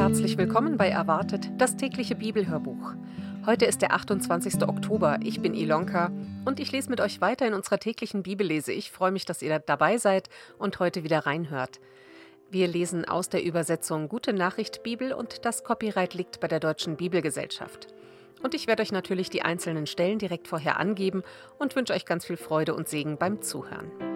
Herzlich willkommen bei Erwartet, das tägliche Bibelhörbuch. Heute ist der 28. Oktober. Ich bin Ilonka und ich lese mit euch weiter in unserer täglichen Bibellese. Ich freue mich, dass ihr dabei seid und heute wieder reinhört. Wir lesen aus der Übersetzung Gute Nachricht Bibel und das Copyright liegt bei der Deutschen Bibelgesellschaft. Und ich werde euch natürlich die einzelnen Stellen direkt vorher angeben und wünsche euch ganz viel Freude und Segen beim Zuhören.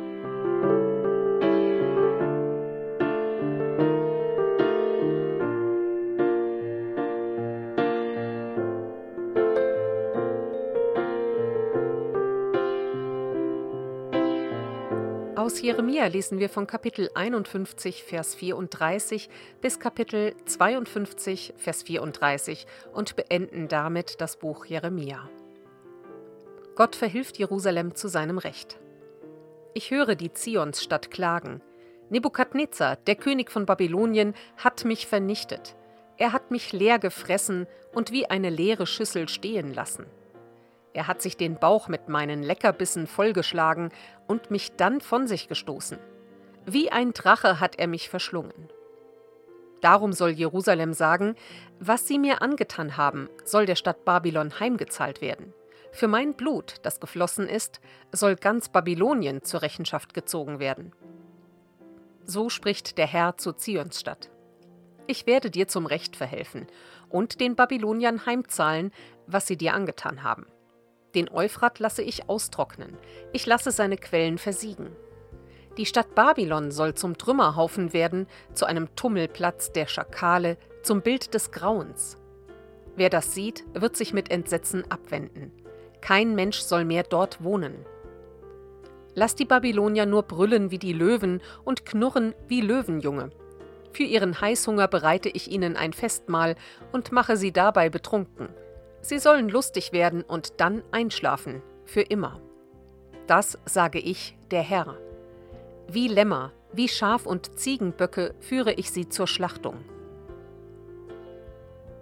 Aus Jeremia lesen wir von Kapitel 51, Vers 34 bis Kapitel 52, Vers 34 und beenden damit das Buch Jeremia. Gott verhilft Jerusalem zu seinem Recht. Ich höre die Zionsstadt klagen. Nebukadnezar, der König von Babylonien, hat mich vernichtet. Er hat mich leer gefressen und wie eine leere Schüssel stehen lassen. Er hat sich den Bauch mit meinen Leckerbissen vollgeschlagen und mich dann von sich gestoßen. Wie ein Drache hat er mich verschlungen. Darum soll Jerusalem sagen, was sie mir angetan haben, soll der Stadt Babylon heimgezahlt werden. Für mein Blut, das geflossen ist, soll ganz Babylonien zur Rechenschaft gezogen werden. So spricht der Herr zu Zionsstadt. Ich werde dir zum Recht verhelfen und den Babyloniern heimzahlen, was sie dir angetan haben. Den Euphrat lasse ich austrocknen, ich lasse seine Quellen versiegen. Die Stadt Babylon soll zum Trümmerhaufen werden, zu einem Tummelplatz der Schakale, zum Bild des Grauens. Wer das sieht, wird sich mit Entsetzen abwenden. Kein Mensch soll mehr dort wohnen. Lass die Babylonier nur brüllen wie die Löwen und knurren wie Löwenjunge. Für ihren Heißhunger bereite ich ihnen ein Festmahl und mache sie dabei betrunken. Sie sollen lustig werden und dann einschlafen, für immer. Das sage ich, der Herr. Wie Lämmer, wie Schaf und Ziegenböcke führe ich sie zur Schlachtung.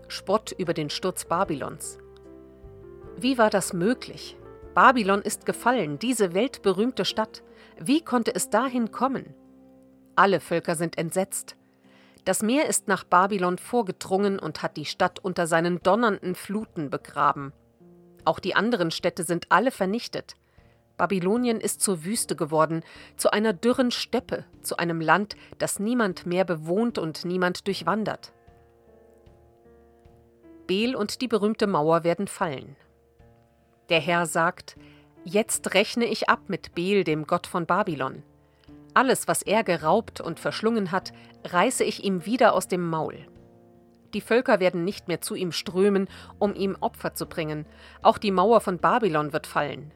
Spott über den Sturz Babylons. Wie war das möglich? Babylon ist gefallen, diese weltberühmte Stadt. Wie konnte es dahin kommen? Alle Völker sind entsetzt. Das Meer ist nach Babylon vorgedrungen und hat die Stadt unter seinen donnernden Fluten begraben. Auch die anderen Städte sind alle vernichtet. Babylonien ist zur Wüste geworden, zu einer dürren Steppe, zu einem Land, das niemand mehr bewohnt und niemand durchwandert. Bel und die berühmte Mauer werden fallen. Der Herr sagt: Jetzt rechne ich ab mit Bel, dem Gott von Babylon. Alles, was er geraubt und verschlungen hat, reiße ich ihm wieder aus dem Maul. Die Völker werden nicht mehr zu ihm strömen, um ihm Opfer zu bringen. Auch die Mauer von Babylon wird fallen.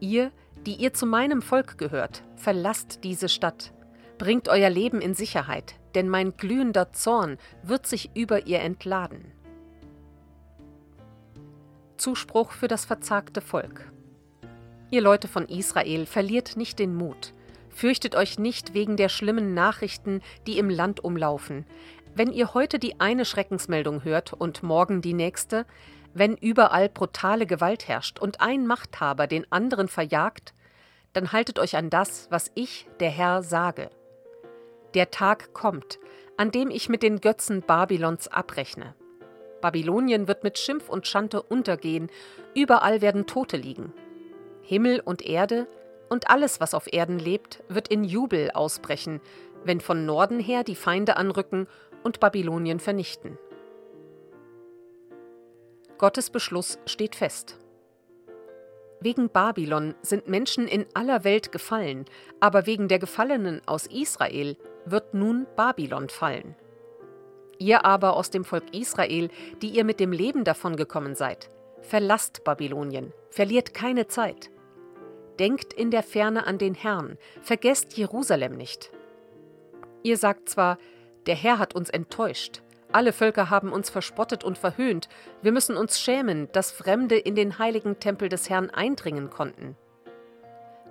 Ihr, die ihr zu meinem Volk gehört, verlasst diese Stadt. Bringt euer Leben in Sicherheit, denn mein glühender Zorn wird sich über ihr entladen. Zuspruch für das verzagte Volk. Ihr Leute von Israel, verliert nicht den Mut. Fürchtet euch nicht wegen der schlimmen Nachrichten, die im Land umlaufen. Wenn ihr heute die eine Schreckensmeldung hört und morgen die nächste, wenn überall brutale Gewalt herrscht und ein Machthaber den anderen verjagt, dann haltet euch an das, was ich, der Herr, sage. Der Tag kommt, an dem ich mit den Götzen Babylons abrechne. Babylonien wird mit Schimpf und Schande untergehen, überall werden Tote liegen. Himmel und Erde, und alles, was auf Erden lebt, wird in Jubel ausbrechen, wenn von Norden her die Feinde anrücken und Babylonien vernichten. Gottes Beschluss steht fest. Wegen Babylon sind Menschen in aller Welt gefallen, aber wegen der Gefallenen aus Israel wird nun Babylon fallen. Ihr aber aus dem Volk Israel, die ihr mit dem Leben davongekommen seid, verlasst Babylonien, verliert keine Zeit. Denkt in der Ferne an den Herrn, vergesst Jerusalem nicht. Ihr sagt zwar, der Herr hat uns enttäuscht, alle Völker haben uns verspottet und verhöhnt, wir müssen uns schämen, dass Fremde in den heiligen Tempel des Herrn eindringen konnten.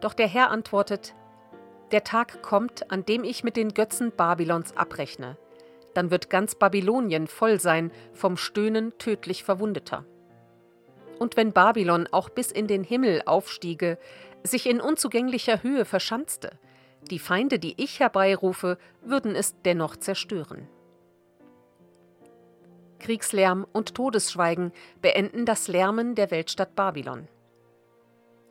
Doch der Herr antwortet, der Tag kommt, an dem ich mit den Götzen Babylons abrechne. Dann wird ganz Babylonien voll sein vom Stöhnen tödlich Verwundeter. Und wenn Babylon auch bis in den Himmel aufstiege, sich in unzugänglicher Höhe verschanzte, die Feinde, die ich herbeirufe, würden es dennoch zerstören. Kriegslärm und Todesschweigen beenden das Lärmen der Weltstadt Babylon.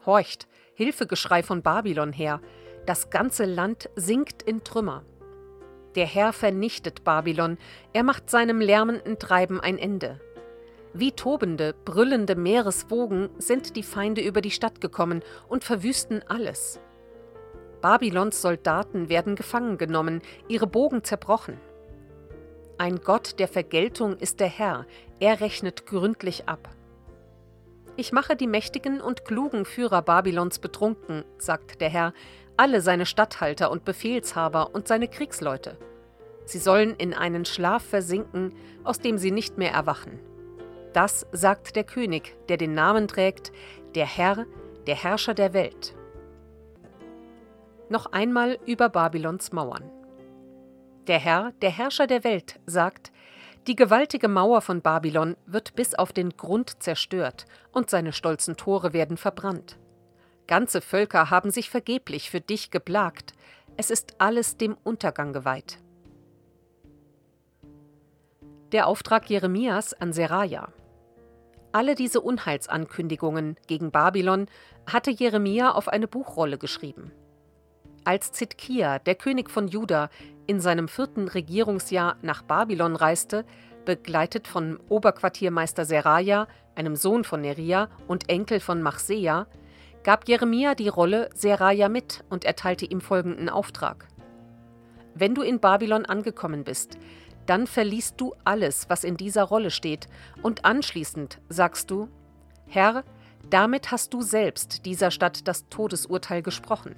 Horcht, Hilfegeschrei von Babylon her, das ganze Land sinkt in Trümmer. Der Herr vernichtet Babylon, er macht seinem lärmenden Treiben ein Ende. Wie tobende, brüllende Meereswogen sind die Feinde über die Stadt gekommen und verwüsten alles. Babylons Soldaten werden gefangen genommen, ihre Bogen zerbrochen. Ein Gott der Vergeltung ist der Herr, er rechnet gründlich ab. Ich mache die mächtigen und klugen Führer Babylons betrunken, sagt der Herr, alle seine Statthalter und Befehlshaber und seine Kriegsleute. Sie sollen in einen Schlaf versinken, aus dem sie nicht mehr erwachen. Das sagt der König, der den Namen trägt, der Herr, der Herrscher der Welt. Noch einmal über Babylons Mauern. Der Herr, der Herrscher der Welt, sagt, die gewaltige Mauer von Babylon wird bis auf den Grund zerstört und seine stolzen Tore werden verbrannt. Ganze Völker haben sich vergeblich für dich geplagt, es ist alles dem Untergang geweiht. Der Auftrag Jeremias an Seraja. Alle diese Unheilsankündigungen gegen Babylon hatte Jeremia auf eine Buchrolle geschrieben. Als Zitkia, der König von Juda, in seinem vierten Regierungsjahr nach Babylon reiste, begleitet von Oberquartiermeister Seraja, einem Sohn von Neria und Enkel von Machseja, gab Jeremia die Rolle Seraja mit und erteilte ihm folgenden Auftrag. Wenn du in Babylon angekommen bist, dann verliest du alles, was in dieser Rolle steht, und anschließend sagst du, Herr, damit hast du selbst dieser Stadt das Todesurteil gesprochen.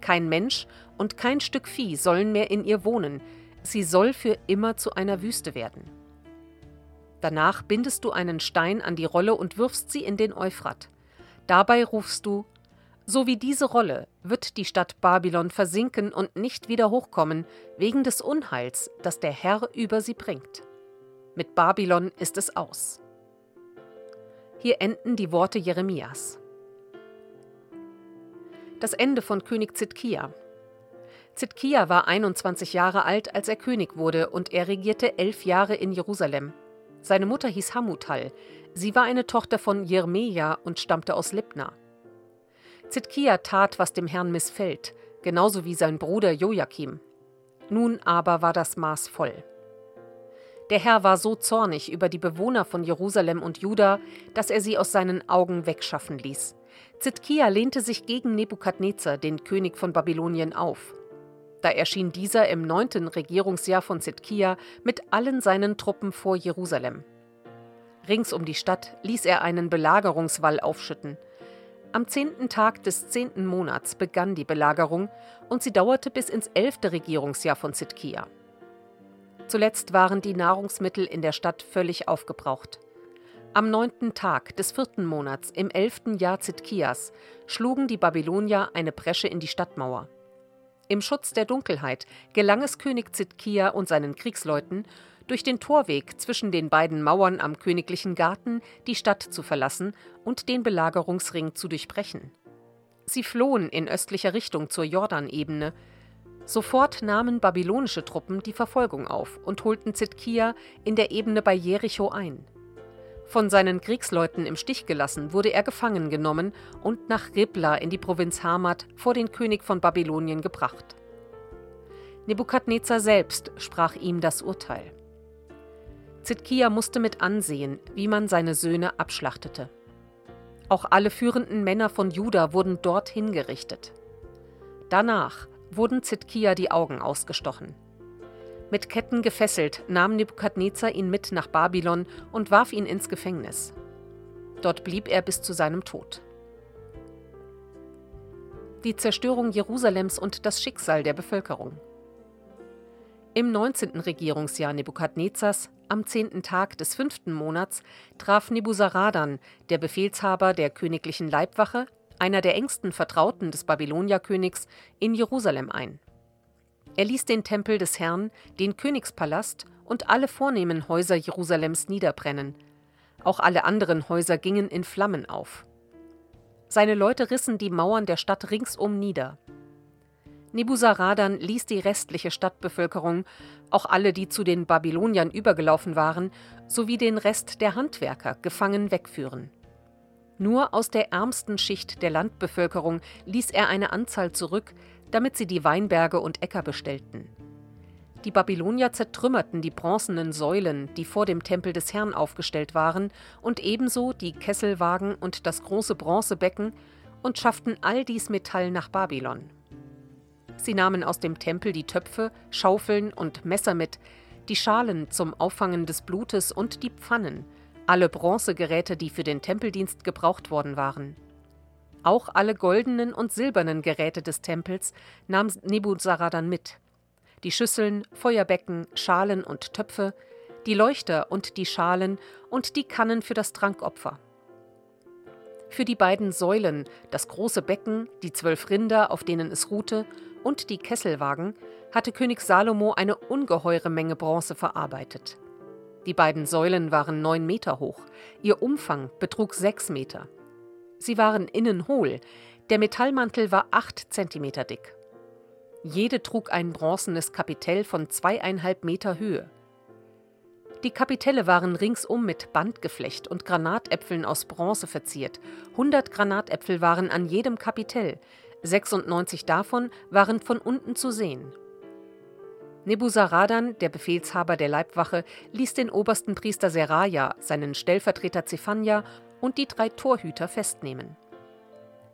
Kein Mensch und kein Stück Vieh sollen mehr in ihr wohnen, sie soll für immer zu einer Wüste werden. Danach bindest du einen Stein an die Rolle und wirfst sie in den Euphrat. Dabei rufst du So wie diese Rolle wird die Stadt Babylon versinken und nicht wieder hochkommen, wegen des Unheils, das der Herr über sie bringt. Mit Babylon ist es aus. Hier enden die Worte Jeremias das Ende von König Zitkia. Zitkia war 21 Jahre alt, als er König wurde, und er regierte elf Jahre in Jerusalem. Seine Mutter hieß Hamutal. Sie war eine Tochter von Jermeja und stammte aus Libna. Zitkia tat, was dem Herrn missfällt, genauso wie sein Bruder Joachim. Nun aber war das Maß voll. Der Herr war so zornig über die Bewohner von Jerusalem und Juda, dass er sie aus seinen Augen wegschaffen ließ. Zitkia lehnte sich gegen Nebukadnezar, den König von Babylonien, auf. Da erschien dieser im neunten Regierungsjahr von Zitkia mit allen seinen Truppen vor Jerusalem. Rings um die Stadt ließ er einen Belagerungswall aufschütten. Am zehnten Tag des zehnten Monats begann die Belagerung und sie dauerte bis ins elfte Regierungsjahr von Zitkia. Zuletzt waren die Nahrungsmittel in der Stadt völlig aufgebraucht. Am neunten Tag des vierten Monats im elften Jahr Zitkias schlugen die Babylonier eine Bresche in die Stadtmauer. Im Schutz der Dunkelheit gelang es König Zitkia und seinen Kriegsleuten, durch den Torweg zwischen den beiden Mauern am königlichen Garten die Stadt zu verlassen und den Belagerungsring zu durchbrechen. Sie flohen in östlicher Richtung zur Jordanebene. Sofort nahmen babylonische Truppen die Verfolgung auf und holten Zitkia in der Ebene bei Jericho ein. Von seinen Kriegsleuten im Stich gelassen, wurde er gefangen genommen und nach Ribla in die Provinz Hamad vor den König von Babylonien gebracht. Nebukadnezar selbst sprach ihm das Urteil. Zitkia musste mit ansehen, wie man seine Söhne abschlachtete. Auch alle führenden Männer von Juda wurden dort hingerichtet. Danach wurden Zitkia die Augen ausgestochen. Mit Ketten gefesselt nahm Nebukadnezar ihn mit nach Babylon und warf ihn ins Gefängnis. Dort blieb er bis zu seinem Tod. Die Zerstörung Jerusalems und das Schicksal der Bevölkerung. Im 19. Regierungsjahr Nebukadnezars, am 10. Tag des fünften Monats, traf Nebuzaradan, der Befehlshaber der königlichen Leibwache, einer der engsten Vertrauten des Babylonierkönigs, in Jerusalem ein. Er ließ den Tempel des Herrn, den Königspalast und alle vornehmen Häuser Jerusalems niederbrennen. Auch alle anderen Häuser gingen in Flammen auf. Seine Leute rissen die Mauern der Stadt ringsum nieder. Nebuzaradan ließ die restliche Stadtbevölkerung, auch alle, die zu den Babyloniern übergelaufen waren, sowie den Rest der Handwerker gefangen wegführen. Nur aus der ärmsten Schicht der Landbevölkerung ließ er eine Anzahl zurück, damit sie die Weinberge und Äcker bestellten. Die Babylonier zertrümmerten die bronzenen Säulen, die vor dem Tempel des Herrn aufgestellt waren, und ebenso die Kesselwagen und das große Bronzebecken und schafften all dies Metall nach Babylon. Sie nahmen aus dem Tempel die Töpfe, Schaufeln und Messer mit, die Schalen zum Auffangen des Blutes und die Pfannen, alle Bronzegeräte, die für den Tempeldienst gebraucht worden waren. Auch alle goldenen und silbernen Geräte des Tempels nahm Nebuzaradan mit. Die Schüsseln, Feuerbecken, Schalen und Töpfe, die Leuchter und die Schalen und die Kannen für das Trankopfer. Für die beiden Säulen, das große Becken, die zwölf Rinder, auf denen es ruhte, und die Kesselwagen hatte König Salomo eine ungeheure Menge Bronze verarbeitet. Die beiden Säulen waren neun Meter hoch, ihr Umfang betrug sechs Meter. Sie waren innen hohl, der Metallmantel war acht Zentimeter dick. Jede trug ein bronzenes Kapitell von zweieinhalb Meter Höhe. Die Kapitelle waren ringsum mit Bandgeflecht und Granatäpfeln aus Bronze verziert. 100 Granatäpfel waren an jedem Kapitell, 96 davon waren von unten zu sehen. Nebuzaradan, der Befehlshaber der Leibwache, ließ den obersten Priester Seraja, seinen Stellvertreter Zephania und die drei Torhüter festnehmen.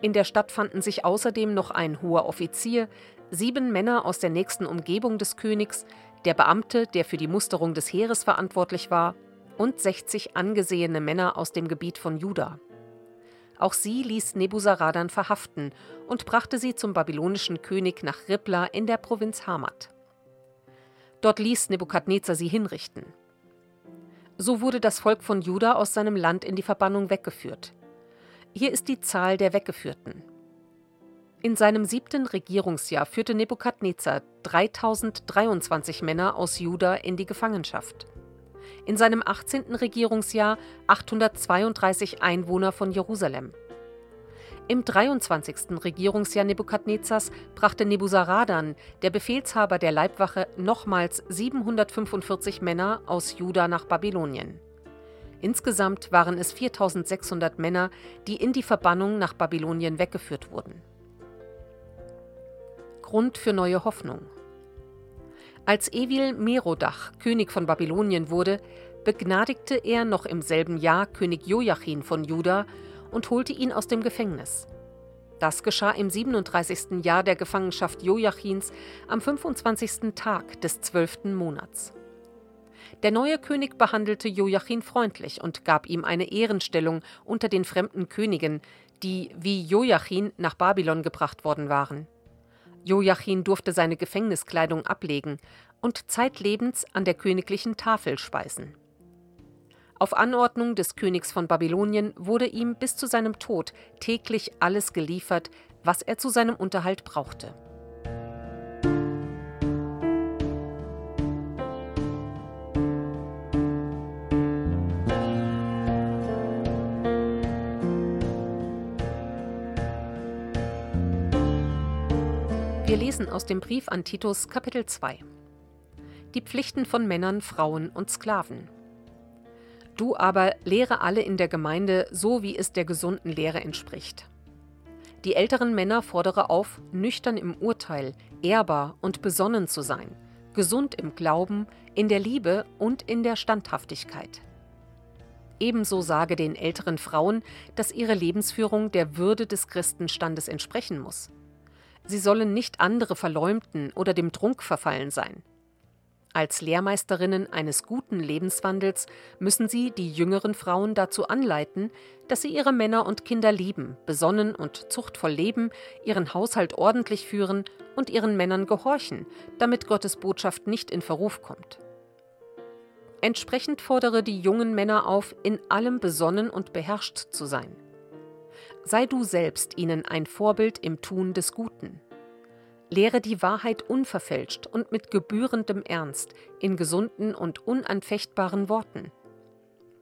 In der Stadt fanden sich außerdem noch ein hoher Offizier, sieben Männer aus der nächsten Umgebung des Königs, der Beamte, der für die Musterung des Heeres verantwortlich war, und 60 angesehene Männer aus dem Gebiet von Juda. Auch sie ließ Nebuzaradan verhaften und brachte sie zum babylonischen König nach Ribla in der Provinz Hamat. Dort ließ Nebukadnezar sie hinrichten. So wurde das Volk von Juda aus seinem Land in die Verbannung weggeführt. Hier ist die Zahl der Weggeführten. In seinem siebten Regierungsjahr führte Nebukadnezar 3023 Männer aus Juda in die Gefangenschaft in seinem 18. Regierungsjahr 832 Einwohner von Jerusalem. Im 23. Regierungsjahr Nebukadnezars brachte Nebuzaradan, der Befehlshaber der Leibwache, nochmals 745 Männer aus Juda nach Babylonien. Insgesamt waren es 4600 Männer, die in die Verbannung nach Babylonien weggeführt wurden. Grund für neue Hoffnung. Als Evil Merodach König von Babylonien wurde, begnadigte er noch im selben Jahr König Joachim von Juda und holte ihn aus dem Gefängnis. Das geschah im 37. Jahr der Gefangenschaft Joachims am 25. Tag des 12. Monats. Der neue König behandelte Joachim freundlich und gab ihm eine Ehrenstellung unter den fremden Königen, die wie Joachim nach Babylon gebracht worden waren. Joachim durfte seine Gefängniskleidung ablegen und zeitlebens an der königlichen Tafel speisen. Auf Anordnung des Königs von Babylonien wurde ihm bis zu seinem Tod täglich alles geliefert, was er zu seinem Unterhalt brauchte. Lesen aus dem Brief an Titus Kapitel 2. Die Pflichten von Männern, Frauen und Sklaven. Du aber lehre alle in der Gemeinde so, wie es der gesunden Lehre entspricht. Die älteren Männer fordere auf, nüchtern im Urteil, ehrbar und besonnen zu sein, gesund im Glauben, in der Liebe und in der Standhaftigkeit. Ebenso sage den älteren Frauen, dass ihre Lebensführung der Würde des Christenstandes entsprechen muss. Sie sollen nicht andere verleumden oder dem Trunk verfallen sein. Als Lehrmeisterinnen eines guten Lebenswandels müssen sie die jüngeren Frauen dazu anleiten, dass sie ihre Männer und Kinder lieben, besonnen und zuchtvoll leben, ihren Haushalt ordentlich führen und ihren Männern gehorchen, damit Gottes Botschaft nicht in Verruf kommt. Entsprechend fordere die jungen Männer auf, in allem besonnen und beherrscht zu sein. Sei du selbst ihnen ein Vorbild im Tun des Guten. Lehre die Wahrheit unverfälscht und mit gebührendem Ernst, in gesunden und unanfechtbaren Worten.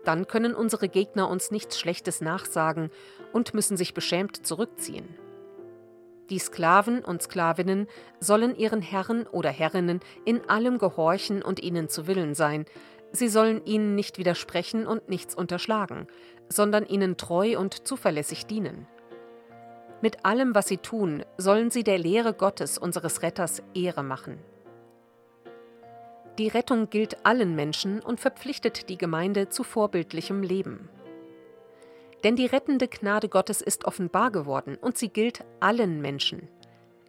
Dann können unsere Gegner uns nichts Schlechtes nachsagen und müssen sich beschämt zurückziehen. Die Sklaven und Sklavinnen sollen ihren Herren oder Herrinnen in allem gehorchen und ihnen zu Willen sein. Sie sollen ihnen nicht widersprechen und nichts unterschlagen, sondern ihnen treu und zuverlässig dienen. Mit allem, was sie tun, sollen sie der Lehre Gottes, unseres Retters, Ehre machen. Die Rettung gilt allen Menschen und verpflichtet die Gemeinde zu vorbildlichem Leben. Denn die rettende Gnade Gottes ist offenbar geworden und sie gilt allen Menschen.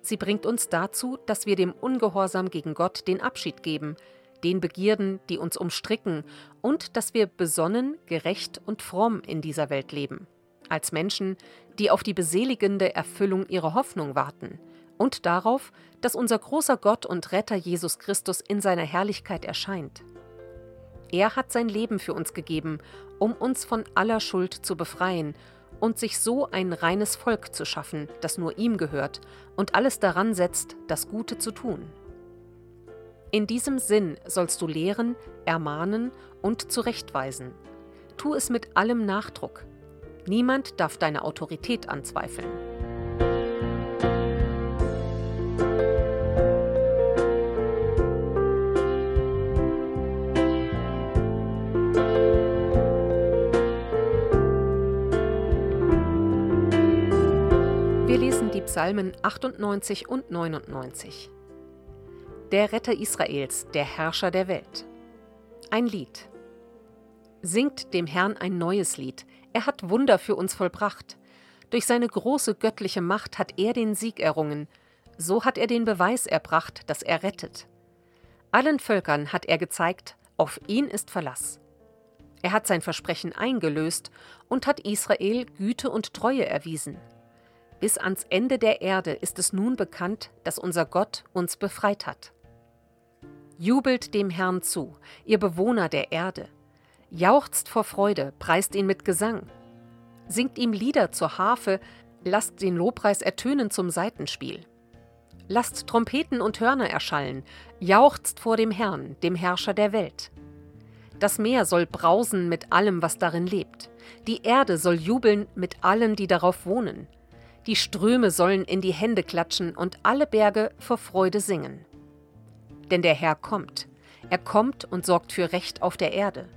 Sie bringt uns dazu, dass wir dem Ungehorsam gegen Gott den Abschied geben, den Begierden, die uns umstricken, und dass wir besonnen, gerecht und fromm in dieser Welt leben, als Menschen, die auf die beseligende Erfüllung ihrer Hoffnung warten und darauf, dass unser großer Gott und Retter Jesus Christus in seiner Herrlichkeit erscheint. Er hat sein Leben für uns gegeben, um uns von aller Schuld zu befreien und sich so ein reines Volk zu schaffen, das nur ihm gehört und alles daran setzt, das Gute zu tun. In diesem Sinn sollst du lehren, ermahnen und zurechtweisen. Tu es mit allem Nachdruck. Niemand darf deine Autorität anzweifeln. Psalmen 98 und 99. Der Retter Israels, der Herrscher der Welt. Ein Lied. Singt dem Herrn ein neues Lied. Er hat Wunder für uns vollbracht. Durch seine große göttliche Macht hat er den Sieg errungen. So hat er den Beweis erbracht, dass er rettet. Allen Völkern hat er gezeigt, auf ihn ist Verlass. Er hat sein Versprechen eingelöst und hat Israel Güte und Treue erwiesen. Bis ans Ende der Erde ist es nun bekannt, dass unser Gott uns befreit hat. Jubelt dem Herrn zu, ihr Bewohner der Erde. Jauchzt vor Freude, preist ihn mit Gesang. Singt ihm Lieder zur Harfe, lasst den Lobpreis ertönen zum Seitenspiel. Lasst Trompeten und Hörner erschallen, jauchzt vor dem Herrn, dem Herrscher der Welt. Das Meer soll brausen mit allem, was darin lebt. Die Erde soll jubeln mit allen, die darauf wohnen. Die Ströme sollen in die Hände klatschen und alle Berge vor Freude singen. Denn der Herr kommt. Er kommt und sorgt für Recht auf der Erde.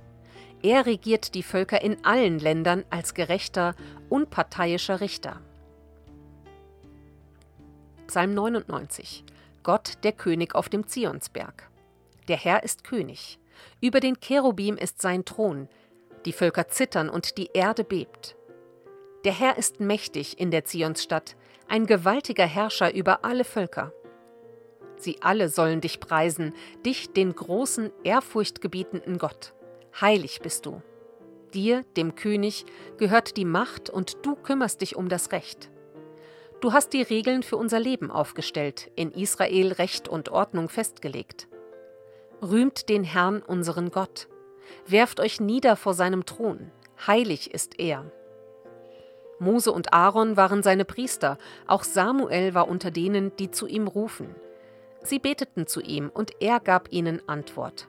Er regiert die Völker in allen Ländern als gerechter, unparteiischer Richter. Psalm 99 Gott der König auf dem Zionsberg. Der Herr ist König. Über den Cherubim ist sein Thron. Die Völker zittern und die Erde bebt. Der Herr ist mächtig in der Zionsstadt, ein gewaltiger Herrscher über alle Völker. Sie alle sollen dich preisen, dich, den großen, ehrfurchtgebietenden Gott. Heilig bist du. Dir, dem König, gehört die Macht und du kümmerst dich um das Recht. Du hast die Regeln für unser Leben aufgestellt, in Israel Recht und Ordnung festgelegt. Rühmt den Herrn, unseren Gott. Werft euch nieder vor seinem Thron. Heilig ist er. Mose und Aaron waren seine Priester, auch Samuel war unter denen, die zu ihm rufen. Sie beteten zu ihm, und er gab ihnen Antwort.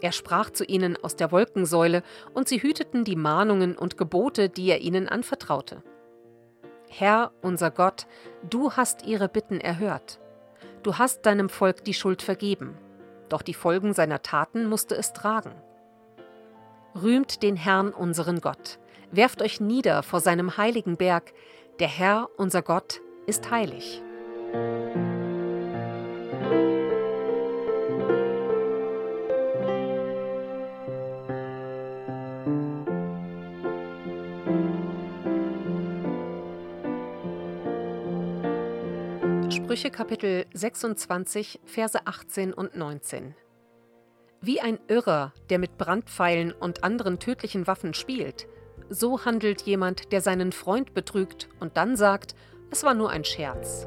Er sprach zu ihnen aus der Wolkensäule, und sie hüteten die Mahnungen und Gebote, die er ihnen anvertraute. Herr, unser Gott, du hast ihre Bitten erhört. Du hast deinem Volk die Schuld vergeben, doch die Folgen seiner Taten musste es tragen. Rühmt den Herrn, unseren Gott, Werft euch nieder vor seinem heiligen Berg, der Herr, unser Gott, ist heilig. Sprüche Kapitel 26, Verse 18 und 19. Wie ein Irrer, der mit Brandpfeilen und anderen tödlichen Waffen spielt, so handelt jemand, der seinen Freund betrügt und dann sagt, es war nur ein Scherz.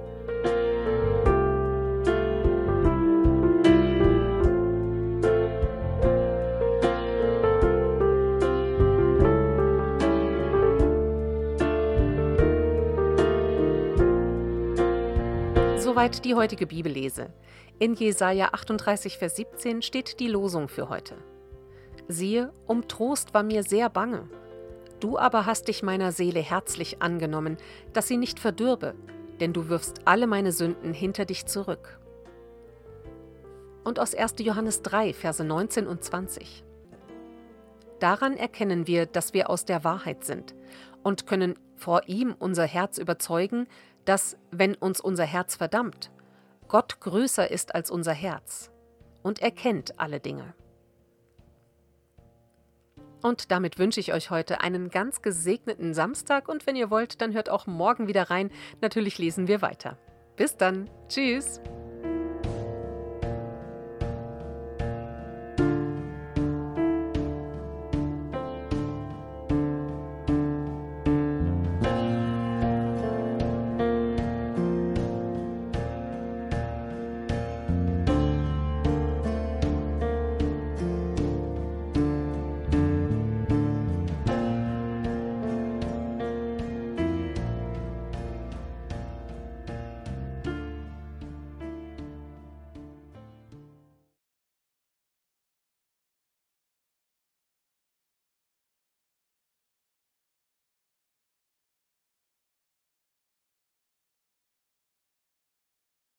Soweit die heutige Bibellese. In Jesaja 38, Vers 17 steht die Losung für heute. Siehe, um Trost war mir sehr bange, Du aber hast dich meiner Seele herzlich angenommen, dass sie nicht verdürbe, denn du wirfst alle meine Sünden hinter dich zurück. Und aus 1. Johannes 3, Verse 19 und 20. Daran erkennen wir, dass wir aus der Wahrheit sind und können vor ihm unser Herz überzeugen, dass, wenn uns unser Herz verdammt, Gott größer ist als unser Herz und erkennt alle Dinge. Und damit wünsche ich euch heute einen ganz gesegneten Samstag und wenn ihr wollt, dann hört auch morgen wieder rein. Natürlich lesen wir weiter. Bis dann. Tschüss.